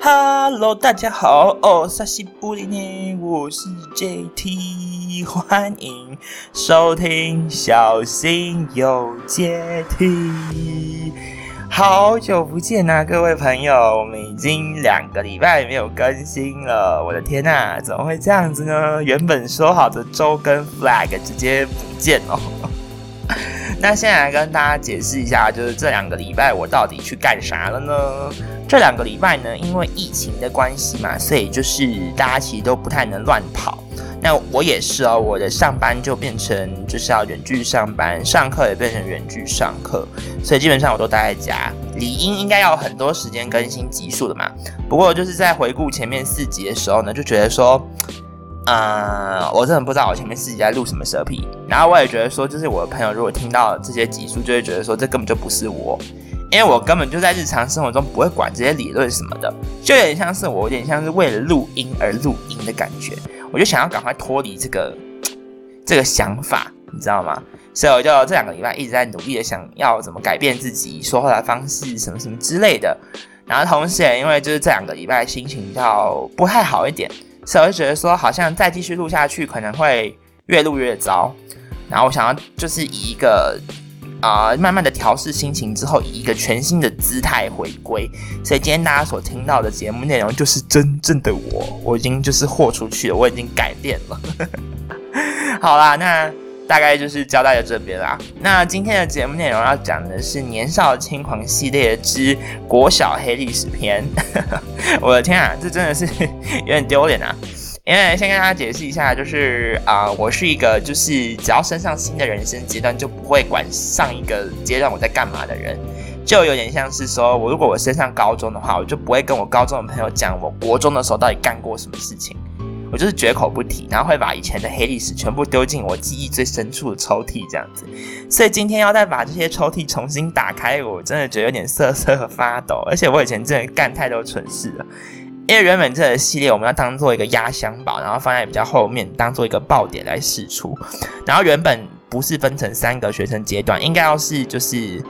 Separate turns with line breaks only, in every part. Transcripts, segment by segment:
Hello，大家好，哦，萨西布里尼，我是 JT，欢迎收听小心有阶梯。好久不见呐，各位朋友，我们已经两个礼拜没有更新了，我的天呐，怎么会这样子呢？原本说好的周更 flag 直接不见了。那现在来跟大家解释一下，就是这两个礼拜我到底去干啥了呢？这两个礼拜呢，因为疫情的关系嘛，所以就是大家其实都不太能乱跑。那我也是哦，我的上班就变成就是要远距上班，上课也变成远距上课，所以基本上我都待在家。理应应该要很多时间更新集数的嘛。不过就是在回顾前面四集的时候呢，就觉得说。啊，我真的不知道我前面自己在录什么蛇皮，然后我也觉得说，就是我的朋友如果听到这些集数，就会觉得说这根本就不是我，因为我根本就在日常生活中不会管这些理论什么的，就有点像是我有点像是为了录音而录音的感觉，我就想要赶快脱离这个这个想法，你知道吗？所以我就这两个礼拜一直在努力的想要怎么改变自己说话的方式，什么什么之类的，然后同时也因为就是这两个礼拜心情比较不太好一点。所以我就觉得说，好像再继续录下去可能会越录越糟。然后我想要就是以一个啊慢慢的调试心情之后，以一个全新的姿态回归。所以今天大家所听到的节目内容就是真正的我，我已经就是豁出去了，我已经改变了。好啦，那。大概就是交代在这边啦。那今天的节目内容要讲的是《年少轻狂》系列之国小黑历史篇。我的天啊，这真的是 有点丢脸啊！因为先跟大家解释一下，就是啊，我是一个就是只要升上新的人生阶段，就不会管上一个阶段我在干嘛的人。就有点像是说，我如果我升上高中的话，我就不会跟我高中的朋友讲我国中的时候到底干过什么事情。我就是绝口不提，然后会把以前的黑历史全部丢进我记忆最深处的抽屉，这样子。所以今天要再把这些抽屉重新打开，我真的觉得有点瑟瑟发抖。而且我以前真的干太多蠢事了，因为原本这个系列我们要当做一个压箱宝，然后放在比较后面，当做一个爆点来试出。然后原本不是分成三个学生阶段，应该要是就是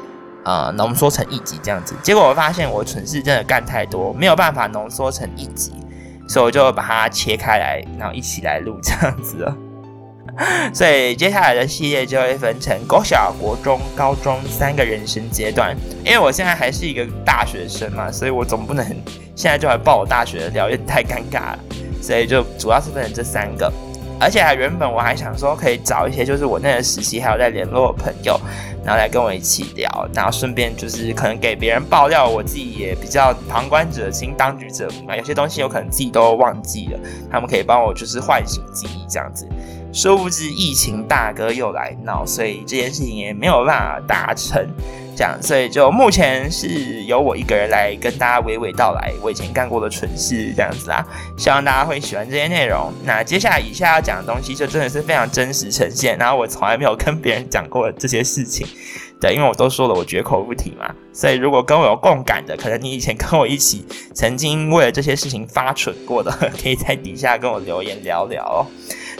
呃浓缩成一集这样子。结果我发现我蠢事真的干太多，没有办法浓缩成一集。所以我就把它切开来，然后一起来录这样子了。所以接下来的系列就会分成国小、国中、高中三个人生阶段。因为我现在还是一个大学生嘛，所以我总不能现在就来报我大学的料，有点太尴尬了。所以就主要是分成这三个。而且还原本我还想说可以找一些就是我那个时期还有在联络的朋友，然后来跟我一起聊，然后顺便就是可能给别人爆料，我自己也比较旁观者清，当局者迷嘛。有些东西有可能自己都忘记了，他们可以帮我就是唤醒记忆这样子。殊不知疫情大哥又来闹，所以这件事情也没有办法达成。这样，所以就目前是由我一个人来跟大家娓娓道来我以前干过的蠢事，这样子啦。希望大家会喜欢这些内容。那接下来以下要讲的东西，就真的是非常真实呈现，然后我从来没有跟别人讲过这些事情。对，因为我都说了，我绝口不提嘛。所以如果跟我有共感的，可能你以前跟我一起曾经为了这些事情发蠢过的，可以在底下跟我留言聊聊哦。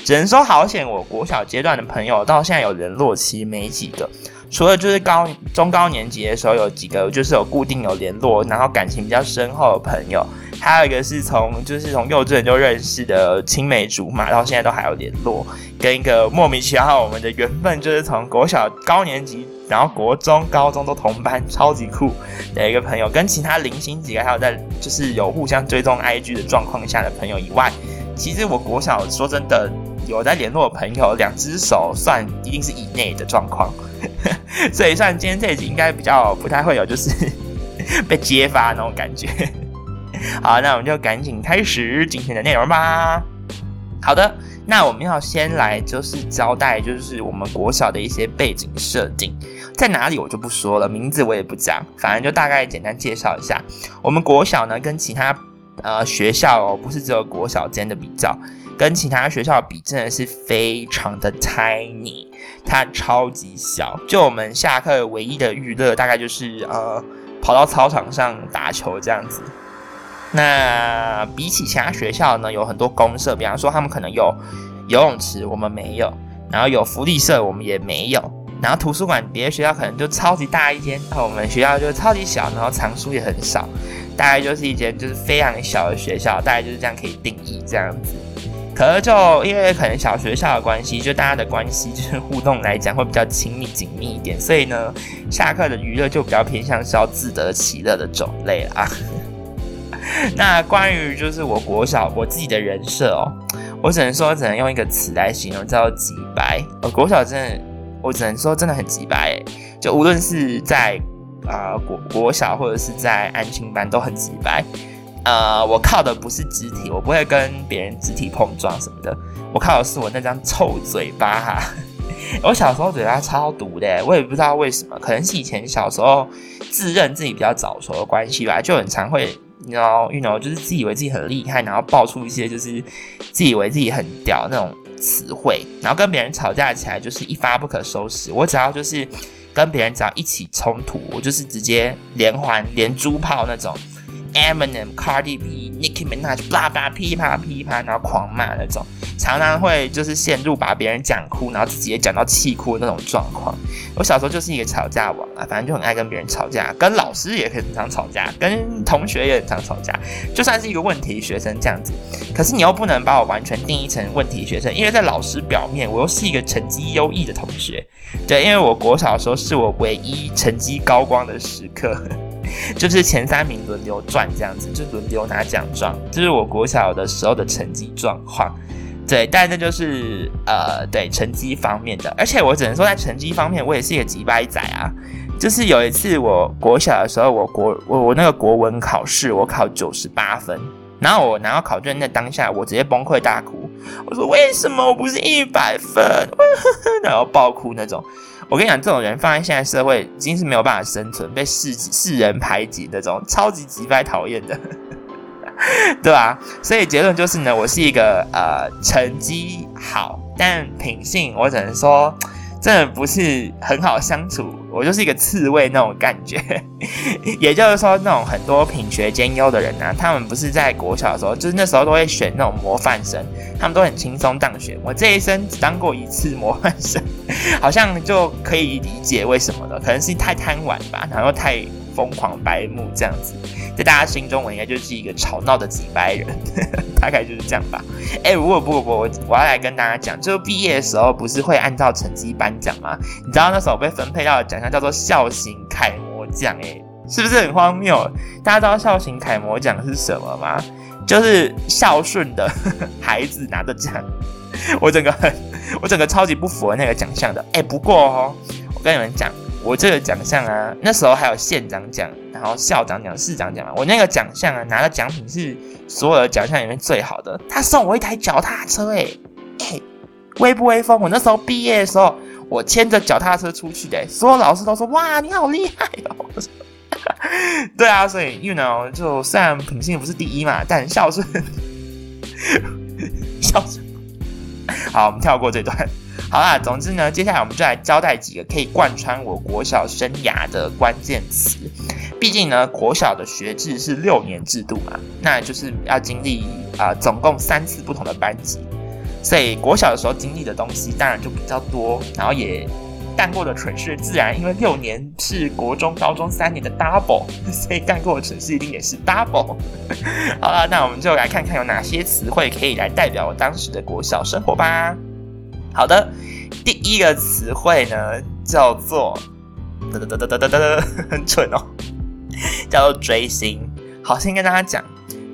只能说好险，我国小阶段的朋友到现在有联络，其实没几个。除了就是高中高年级的时候有几个就是有固定有联络，然后感情比较深厚的朋友，还有一个是从就是从幼稚园就认识的青梅竹马，到现在都还有联络。跟一个莫名其妙我们的缘分就是从国小高年级，然后国中、高中都同班，超级酷的一个朋友。跟其他零星几个还有在就是有互相追踪 IG 的状况下的朋友以外，其实我国小说真的有在联络的朋友，两只手算一定是以内的状况。所以，算今天这一集应该比较不太会有，就是 被揭发那种感觉。好，那我们就赶紧开始今天的内容吧。好的，那我们要先来就是交代，就是我们国小的一些背景设定在哪里，我就不说了，名字我也不讲，反正就大概简单介绍一下。我们国小呢，跟其他呃学校哦，不是只有国小间的比较。跟其他学校比，真的是非常的 tiny，它超级小。就我们下课唯一的娱乐，大概就是呃跑到操场上打球这样子。那比起其他学校呢，有很多公社，比方说他们可能有游泳池，我们没有；然后有福利社，我们也没有；然后图书馆，别的学校可能就超级大一间，那我们学校就超级小，然后藏书也很少。大概就是一间就是非常小的学校，大概就是这样可以定义这样子。可是就因为可能小学校的关系，就大家的关系就是互动来讲会比较亲密紧密一点，所以呢，下课的娱乐就比较偏向是要自得其乐的种类啦。那关于就是我国小我自己的人设哦，我只能说只能用一个词来形容，叫做“极白”。我国小真的，我只能说真的很极白，就无论是在啊国国小或者是在安亲班都很极白。呃，我靠的不是肢体，我不会跟别人肢体碰撞什么的，我靠的是我那张臭嘴巴哈。我小时候嘴巴超毒的，我也不知道为什么，可能是以前小时候自认自己比较早熟的关系吧，就很常会，然后，you know，就是自以为自己很厉害，然后爆出一些就是自以为自己很屌那种词汇，然后跟别人吵架起来就是一发不可收拾。我只要就是跟别人只要一起冲突，我就是直接连环连珠炮那种。Eminem、Cardi B、Nicki Minaj，叭叭噼啪噼啪，然后狂骂那种，常常会就是陷入把别人讲哭，然后自己也讲到气哭的那种状况。我小时候就是一个吵架王啊，反正就很爱跟别人吵架，跟老师也很常吵架，跟同学也很常吵架，就算是一个问题学生这样子。可是你又不能把我完全定义成问题学生，因为在老师表面，我又是一个成绩优异的同学。对，因为我国小的时候是我唯一成绩高光的时刻。就是前三名轮流转这样子，就轮流拿奖状，这是我国小的时候的成绩状况。对，但这就是呃，对成绩方面的。而且我只能说，在成绩方面，我也是一个几百仔啊。就是有一次我国小的时候，我国我我那个国文考试，我考九十八分，然后我拿到考卷那当下，我直接崩溃大哭，我说为什么我不是一百分？然后爆哭那种。我跟你讲，这种人放在现在社会，已经是没有办法生存，被世世人排挤那种，超级极败讨厌的，对吧？所以结论就是呢，我是一个呃成绩好，但品性我只能说。真的不是很好相处，我就是一个刺猬那种感觉。也就是说，那种很多品学兼优的人呢，他们不是在国小的时候，就是那时候都会选那种模范生，他们都很轻松当选。我这一生只当过一次模范生，好像就可以理解为什么了，可能是太贪玩吧，然后太疯狂白目这样子。在大家心中，我应该就是一个吵闹的几百人，大概就是这样吧。哎，不过不不，我我要来跟大家讲，就毕业的时候不是会按照成绩颁奖吗？你知道那时候被分配到的奖项叫做孝行楷模奖，哎，是不是很荒谬？大家知道孝行楷模奖是什么吗？就是孝顺的 孩子拿的奖。我整个很，我整个超级不符合那个奖项的。哎，不过哦，我跟你们讲。我这个奖项啊，那时候还有县长奖，然后校长奖、市长奖。我那个奖项啊，拿的奖品是所有的奖项里面最好的。他送我一台脚踏车，哎，威不威风？我那时候毕业的时候，我牵着脚踏车出去的，所有老师都说：“哇，你好厉害哦！” 对啊，所以 you know，就虽然品性不是第一嘛，但孝顺，孝顺。好，我们跳过这段。好啦，总之呢，接下来我们就来交代几个可以贯穿我国小生涯的关键词。毕竟呢，国小的学制是六年制度嘛，那就是要经历啊，总共三次不同的班级，所以国小的时候经历的东西当然就比较多，然后也干过的蠢事自然因为六年是国中、高中三年的 double，所以干过的蠢事一定也是 double。好了，那我们就来看看有哪些词汇可以来代表我当时的国小生活吧。好的，第一个词汇呢叫做哒哒哒哒哒哒哒，很蠢哦，叫做追星。好，先跟大家讲，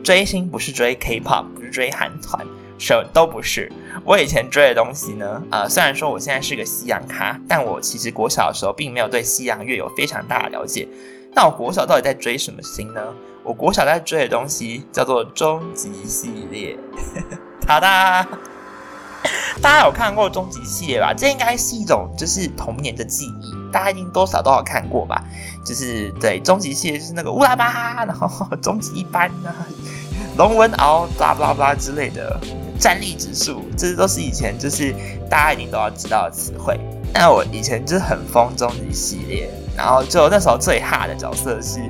追星不是追 K-pop，不是追韩团，什么都不是。我以前追的东西呢，呃，虽然说我现在是个西洋咖，但我其实国小的时候并没有对西洋乐有非常大的了解。那我国小到底在追什么星呢？我国小在追的东西叫做终极系列，好的。大家有看过终极系列吧？这应该是一种就是童年的记忆，大家一定多少都有看过吧？就是对终极系列，就是那个乌拉巴，然后终极一班啊，龙纹鳌，巴拉巴拉之类的战力指数，这些都是以前就是大家一定都要知道的词汇。那我以前就是很疯终极系列，然后就那时候最哈的角色是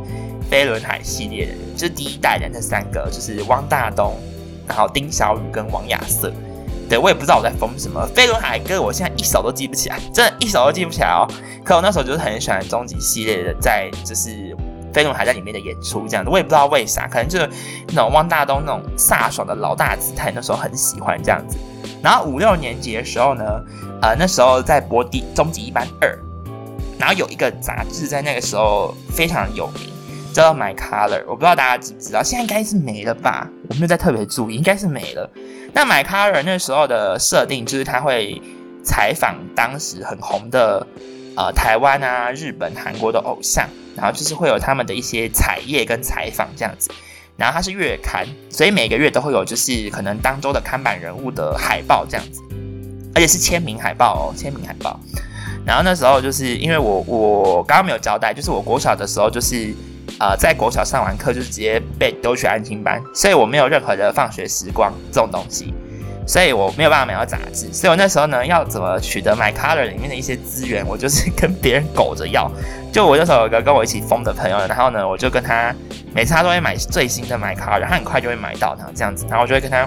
飞轮海系列的，就是第一代的那三个，就是汪大东，然后丁小雨跟王亚瑟。对，我也不知道我在疯什么。飞轮海歌，我现在一首都记不起来，真的，一首都记不起来哦。可我那时候就是很喜欢终极系列的，在就是飞轮海在里面的演出，这样子我也不知道为啥，可能就是那种汪大东那种飒爽的老大姿态，那时候很喜欢这样子。然后五六年级的时候呢，呃，那时候在播第终极一班二，然后有一个杂志在那个时候非常有名，叫做《My Color》，我不知道大家知不知道，现在应该是没了吧？我没有在特别注意，应该是没了。那《My Color》那时候的设定就是他会采访当时很红的呃台湾啊、日本、韩国的偶像，然后就是会有他们的一些彩页跟采访这样子。然后它是月刊，所以每个月都会有，就是可能当周的看板人物的海报这样子，而且是签名海报哦，签名海报。然后那时候就是因为我我刚刚没有交代，就是我国小的时候就是呃在国小上完课就直接被丢去安心班，所以我没有任何的放学时光这种东西，所以我没有办法买到杂志，所以我那时候呢要怎么取得 My Color 里面的一些资源，我就是跟别人苟着要。就我那时候有个跟我一起疯的朋友，然后呢我就跟他。每次他都会买最新的买卡，然后很快就会买到，然后这样子，然后我就会跟他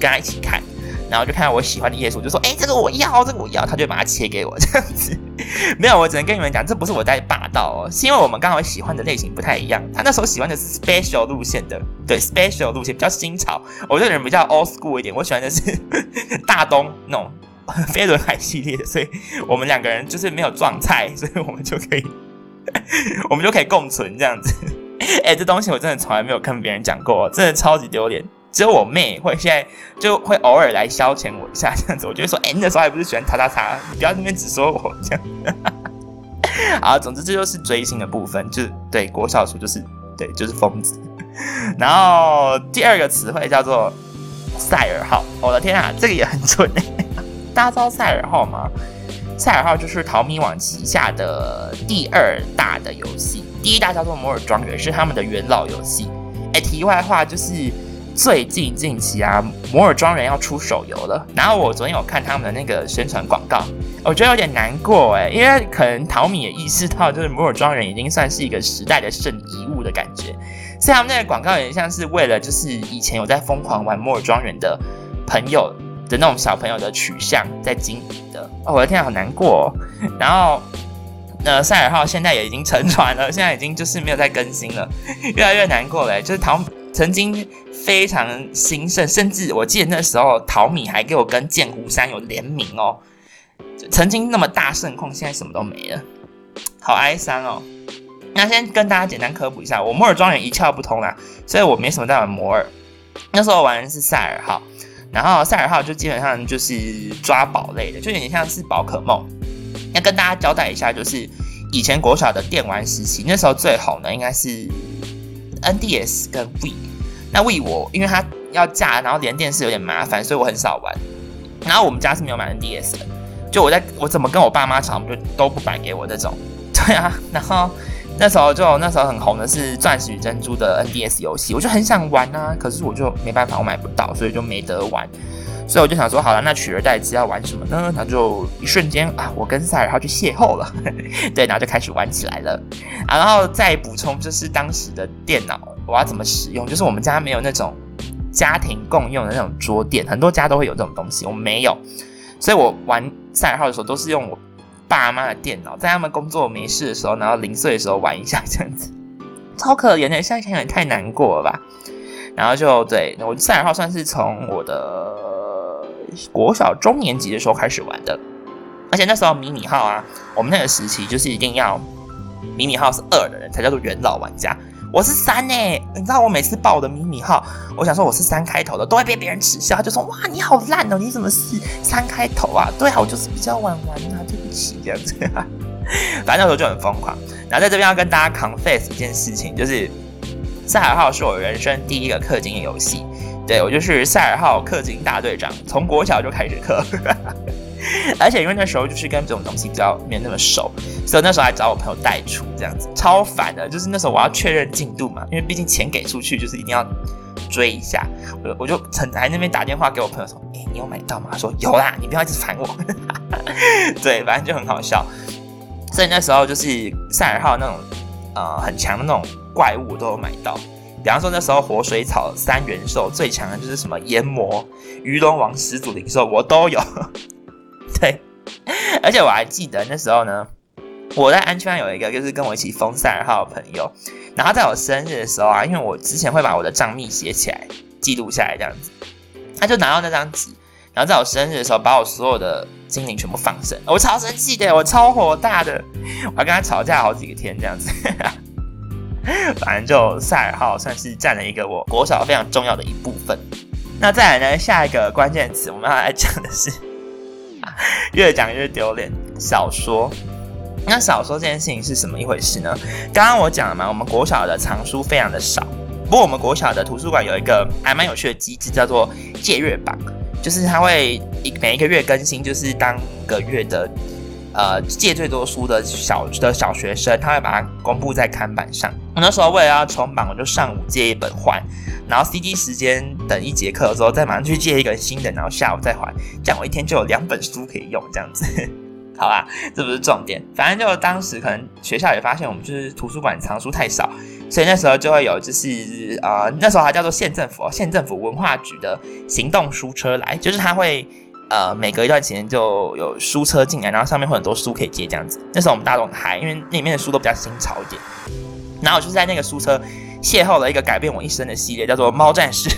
跟他一起看，然后就看到我喜欢的页数，就说：“哎，这个我要，这个我要。”他就把它切给我这样子。没有，我只能跟你们讲，这不是我在霸道哦，是因为我们刚好喜欢的类型不太一样。他那时候喜欢的是 special 路线的，对 special 路线比较新潮。我这个人比较 old school 一点，我喜欢的是 大东那种 飞轮海系列的，所以我们两个人就是没有撞菜，所以我们就可以我们就可以共存这样子。哎，这东西我真的从来没有跟别人讲过，真的超级丢脸。只有我妹会现在就会偶尔来消遣我一下这样子。我就会说，哎，那时候还不是喜欢叉叉叉，你不要那边只说我这样。好，总之这就是追星的部分，就是对国小时就是对就是疯子。然后第二个词汇叫做赛尔号，我的天啊，这个也很准哎。大家知道赛尔号吗？赛尔号就是淘米网旗下的第二大的游戏。第一大叫做摩尔庄园，是他们的元老游戏。哎，题外话就是，最近近期啊，摩尔庄园要出手游了。然后我昨天有看他们的那个宣传广告，我觉得有点难过哎，因为可能淘米也意识到，就是摩尔庄园已经算是一个时代的圣遗物的感觉。所以他们那个广告有点像是为了，就是以前有在疯狂玩摩尔庄园的朋友的那种小朋友的取向在经营的。哦，我的天，好难过。然后。那赛尔号现在也已经沉船了，现在已经就是没有再更新了，越来越难过了。就是淘曾经非常兴盛，甚至我记得那时候淘米还给我跟剑湖山有联名哦。曾经那么大盛况，现在什么都没了，好哀伤哦。那先跟大家简单科普一下，我摩尔庄园一窍不通啦，所以我没什么在玩摩尔。那时候玩的是赛尔号，然后赛尔号就基本上就是抓宝类的，就有点像是宝可梦。要跟大家交代一下，就是以前国小的电玩时期，那时候最红的应该是 NDS 跟 V。那为我因为它要架，然后连电视有点麻烦，所以我很少玩。然后我们家是没有买 NDS 的，就我在我怎么跟我爸妈吵，就都不买给我那种。对啊，然后那时候就那时候很红的是《钻石与珍珠》的 NDS 游戏，我就很想玩啊，可是我就没办法，我买不到，所以就没得玩。所以我就想说，好了，那取而代之要玩什么呢？那就一瞬间啊，我跟赛尔号就邂逅了，对，然后就开始玩起来了。然后再补充，就是当时的电脑我要怎么使用？就是我们家没有那种家庭共用的那种桌垫，很多家都会有这种东西，我没有。所以我玩赛尔号的时候，都是用我爸妈的电脑，在他们工作没事的时候，然后零碎的时候玩一下这样子，超可怜的，现在想想也太难过了吧。然后就对我赛尔号算是从我的。国小中年级的时候开始玩的，而且那时候迷你号啊，我们那个时期就是一定要迷你号是二的人才叫做元老玩家。我是三呢，你知道我每次报我的迷你号，我想说我是三开头的，都会被别人耻笑，就说哇你好烂哦，你怎么是三开头啊？对啊，我就是比较晚玩啊，对不起这样子。反正那时候就很疯狂。然后在这边要跟大家 confess 一件事情，就是赛尔号是我人生第一个氪金游戏。对我就是赛尔号氪金大队长，从国小就开始氪，而且因为那时候就是跟这种东西比较没有那么熟，所以那时候还找我朋友代出，这样子超烦的。就是那时候我要确认进度嘛，因为毕竟钱给出去就是一定要追一下，我我就曾在那边打电话给我朋友说：“哎，你有买到吗？”他说：“有啦，你不要一直烦我。”对，反正就很好笑。所以那时候就是赛尔号那种呃很强的那种怪物都有买到。比方说那时候活水草三元兽最强的就是什么炎魔、鱼龙王始祖灵兽，我都有。对，而且我还记得那时候呢，我在安区班有一个就是跟我一起封赛尔号的朋友，然后在我生日的时候啊，因为我之前会把我的账密写起来记录下来这样子，他就拿到那张纸，然后在我生日的时候把我所有的精灵全部放生，我超生气的，我超火大的，我还跟他吵架好几个天这样子。反正就赛尔号算是占了一个我国小非常重要的一部分。那再来呢，下一个关键词我们要来讲的是，越讲越丢脸。小说，那小说这件事情是什么一回事呢？刚刚我讲了嘛，我们国小的藏书非常的少，不过我们国小的图书馆有一个还蛮有趣的机制，叫做借阅榜，就是它会一每一个月更新，就是当个月的。呃，借最多书的小的小学生，他会把它公布在看板上。我那时候为了要冲榜，我就上午借一本还，然后 C D 时间等一节课的时候再马上去借一个新的，然后下午再还，这样我一天就有两本书可以用，这样子，好吧？这不是重点，反正就当时可能学校也发现我们就是图书馆藏书太少，所以那时候就会有就是呃那时候还叫做县政府县政府文化局的行动书车来，就是他会。呃，每隔一段时间就有书车进来，然后上面会很多书可以借这样子。那时候我们大家都很嗨，因为那里面的书都比较新潮一点。然后我就是在那个书车邂逅了一个改变我一生的系列，叫做《猫战士》。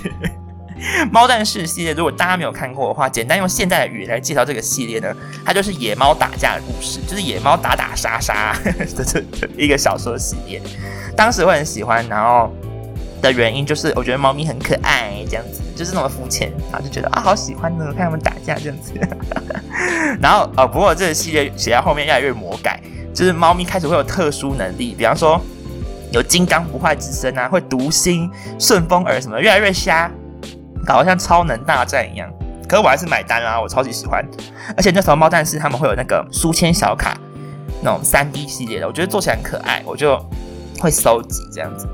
猫战士系列，如果大家没有看过的话，简单用现代的语言来介绍这个系列呢，它就是野猫打架的故事，就是野猫打打杀杀的 这一个小说系列。当时会很喜欢，然后。的原因就是我觉得猫咪很可爱，这样子就是那么肤浅，然后就觉得啊好喜欢呢，看他们打架这样子。然后呃，不过这个系列写到后面越来越魔改，就是猫咪开始会有特殊能力，比方说有金刚不坏之身啊，会读心、顺风耳什么，越来越瞎，搞得像超能大战一样。可是我还是买单啊，我超级喜欢。而且那时候猫战士他们会有那个书签小卡，那种三 D 系列的，我觉得做起来很可爱，我就会收集这样子。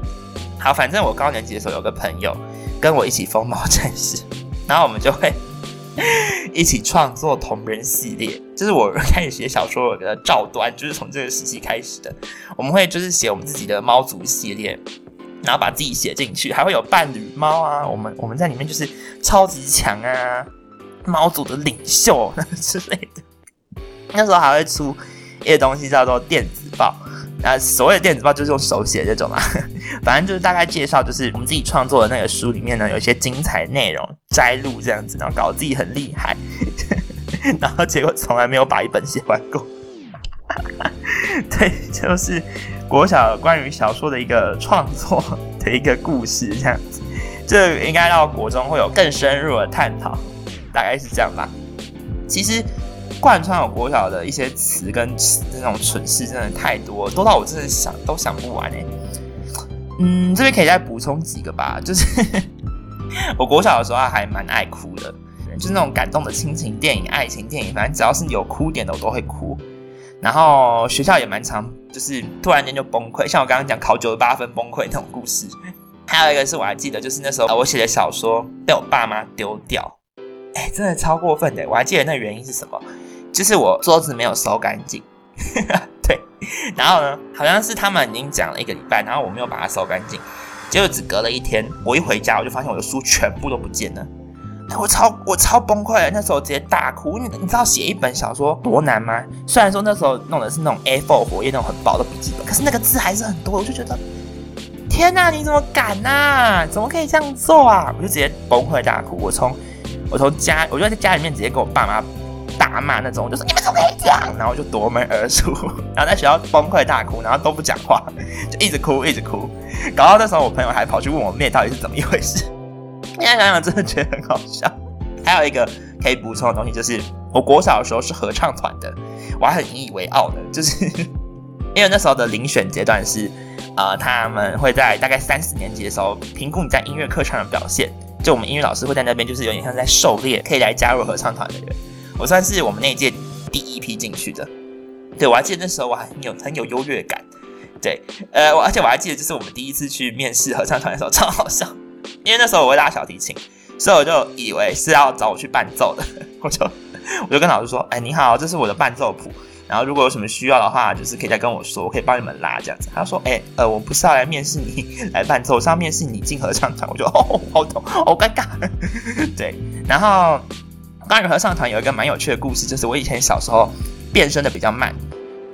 好，反正我高年级的时候有个朋友跟我一起疯猫战士，然后我们就会 一起创作同人系列。就是我开始写小说的照端，就是从这个时期开始的。我们会就是写我们自己的猫族系列，然后把自己写进去，还会有伴侣猫啊。我们我们在里面就是超级强啊，猫族的领袖 之类的。那时候还会出一个东西叫做电子报。那所谓的电子报就是用手写这种嘛，反正就是大概介绍，就是我们自己创作的那个书里面呢，有一些精彩内容摘录这样子，然后搞自己很厉害，然后结果从来没有把一本写完过。对，就是国小关于小说的一个创作的一个故事这样子，这应该到国中会有更深入的探讨，大概是这样吧。其实。贯穿我国小的一些词跟词那种蠢事真的太多，多到我真的想都想不完哎。嗯，这边可以再补充几个吧，就是 我国小的时候还蛮爱哭的，就是那种感动的亲情电影、爱情电影，反正只要是有哭点的我都会哭。然后学校也蛮常就是突然间就崩溃，像我刚刚讲考九十八分崩溃那种故事。还有一个是我还记得，就是那时候我写的小说被我爸妈丢掉，哎，真的超过分的。我还记得那原因是什么。就是我桌子没有收干净，对，然后呢，好像是他们已经讲了一个礼拜，然后我没有把它收干净，结果只隔了一天，我一回家我就发现我的书全部都不见了，我超我超崩溃，那时候直接大哭，因为你知道写一本小说多难吗？虽然说那时候弄的是那种 A4 活页那种很薄的笔记本，可是那个字还是很多，我就觉得天哪，你怎么敢呐？怎么可以这样做啊？我就直接崩溃大哭，我从我从家，我就在家里面直接跟我爸妈。大骂那种，就说你们怎么可以这样？然后就夺门而出，然后在学校崩溃大哭，然后都不讲话，就一直哭一直哭，搞到那时候我朋友还跑去问我妹到底是怎么一回事。现在想想真的觉得很好笑。还有一个可以补充的东西就是，我国小的时候是合唱团的，我还很引以为傲的，就是 因为那时候的遴选阶段是，呃，他们会在大概三四年级的时候评估你在音乐课上的表现，就我们音乐老师会在那边就是有点像在狩猎可以来加入合唱团的人。我算是我们那一届第一批进去的，对我还记得那时候我还很有很有优越感，对，呃，我而且我还记得就是我们第一次去面试合唱团的时候超好笑，因为那时候我会拉小提琴，所以我就以为是要找我去伴奏的，我就我就跟老师说，哎，你好，这是我的伴奏谱，然后如果有什么需要的话，就是可以再跟我说，我可以帮你们拉这样子。他说，哎，呃，我不是要来面试你来伴奏，我是要面试你进合唱团，我就哦，好痛，好尴尬，对，然后。关于合唱团有一个蛮有趣的故事，就是我以前小时候变声的比较慢，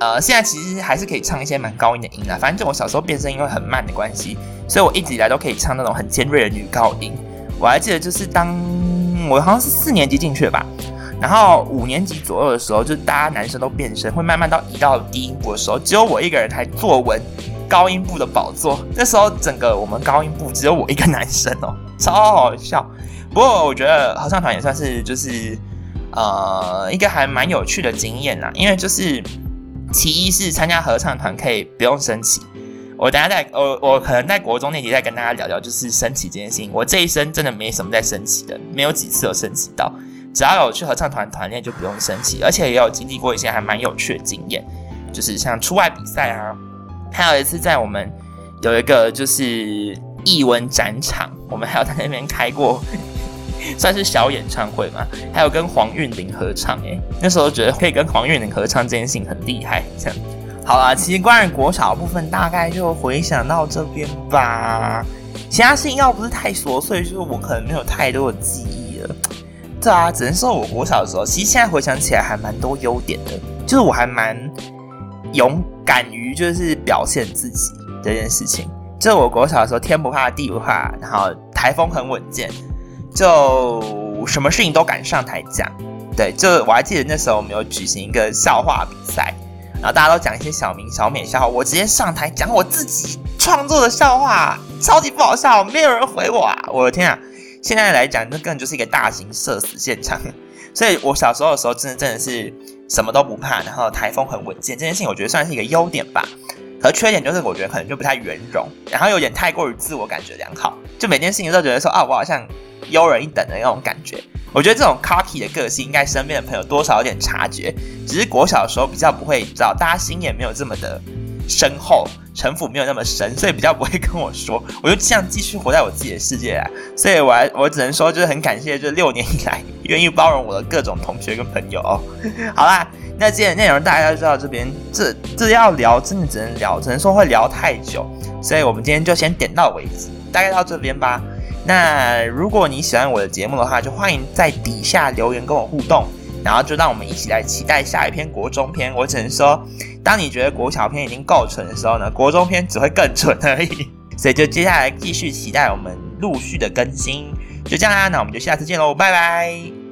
呃，现在其实还是可以唱一些蛮高音的音啦。反正就我小时候变声因为很慢的关系，所以我一直以来都可以唱那种很尖锐的女高音。我还记得就是当我好像是四年级进去吧，然后五年级左右的时候，就是大家男生都变声，会慢慢到移到低音部的时候，只有我一个人还坐稳高音部的宝座。那时候整个我们高音部只有我一个男生哦，超好笑。不过我觉得合唱团也算是就是呃一个还蛮有趣的经验啦，因为就是其一是参加合唱团可以不用升旗。我等下在我我可能在国中那集再跟大家聊聊，就是升旗这件事情。我这一生真的没什么在升旗的，没有几次有升旗到。只要有去合唱团团练就不用升旗，而且也有经历过一些还蛮有趣的经验，就是像出外比赛啊，还有一次在我们有一个就是艺文展场，我们还有在那边开过。算是小演唱会嘛，还有跟黄韵玲合唱哎，那时候觉得可以跟黄韵玲合唱这件事情很厉害。这样，好啦，其实关于国小部分大概就回想到这边吧。其他事情要不是太琐碎，就是我可能没有太多的记忆了。对啊，只能说我国小的时候，其实现在回想起来还蛮多优点的，就是我还蛮勇敢于就是表现自己这件事情。就是我国小的时候，天不怕地不怕，然后台风很稳健。就什么事情都敢上台讲，对，就我还记得那时候我们有举行一个笑话比赛，然后大家都讲一些小明小美笑话，我直接上台讲我自己创作的笑话，超级不好笑，没有人回我啊！我的天啊！现在来讲，那根本就是一个大型社死现场。所以我小时候的时候，真的真的是什么都不怕，然后台风很稳健，这件事情我觉得算是一个优点吧。可缺点就是我觉得可能就不太圆融，然后有点太过于自我感觉良好，就每件事情都觉得说啊，我好像。优人一等的那种感觉，我觉得这种 cocky 的个性，应该身边的朋友多少有点察觉。只是国小的时候比较不会知道，大家心也没有这么的深厚，城府没有那么深，所以比较不会跟我说。我就这样继续活在我自己的世界啊。所以我还我只能说，就是很感谢这六年以来愿意包容我的各种同学跟朋友哦。好啦，那今天内容大家都知道，这边这这要聊真的只能聊，只能说会聊太久，所以我们今天就先点到为止，大概到这边吧。那如果你喜欢我的节目的话，就欢迎在底下留言跟我互动，然后就让我们一起来期待下一篇国中篇。我只能说，当你觉得国小篇已经够蠢的时候呢，国中篇只会更蠢而已。所以就接下来继续期待我们陆续的更新。就这样啦，那我们就下次见喽，拜拜。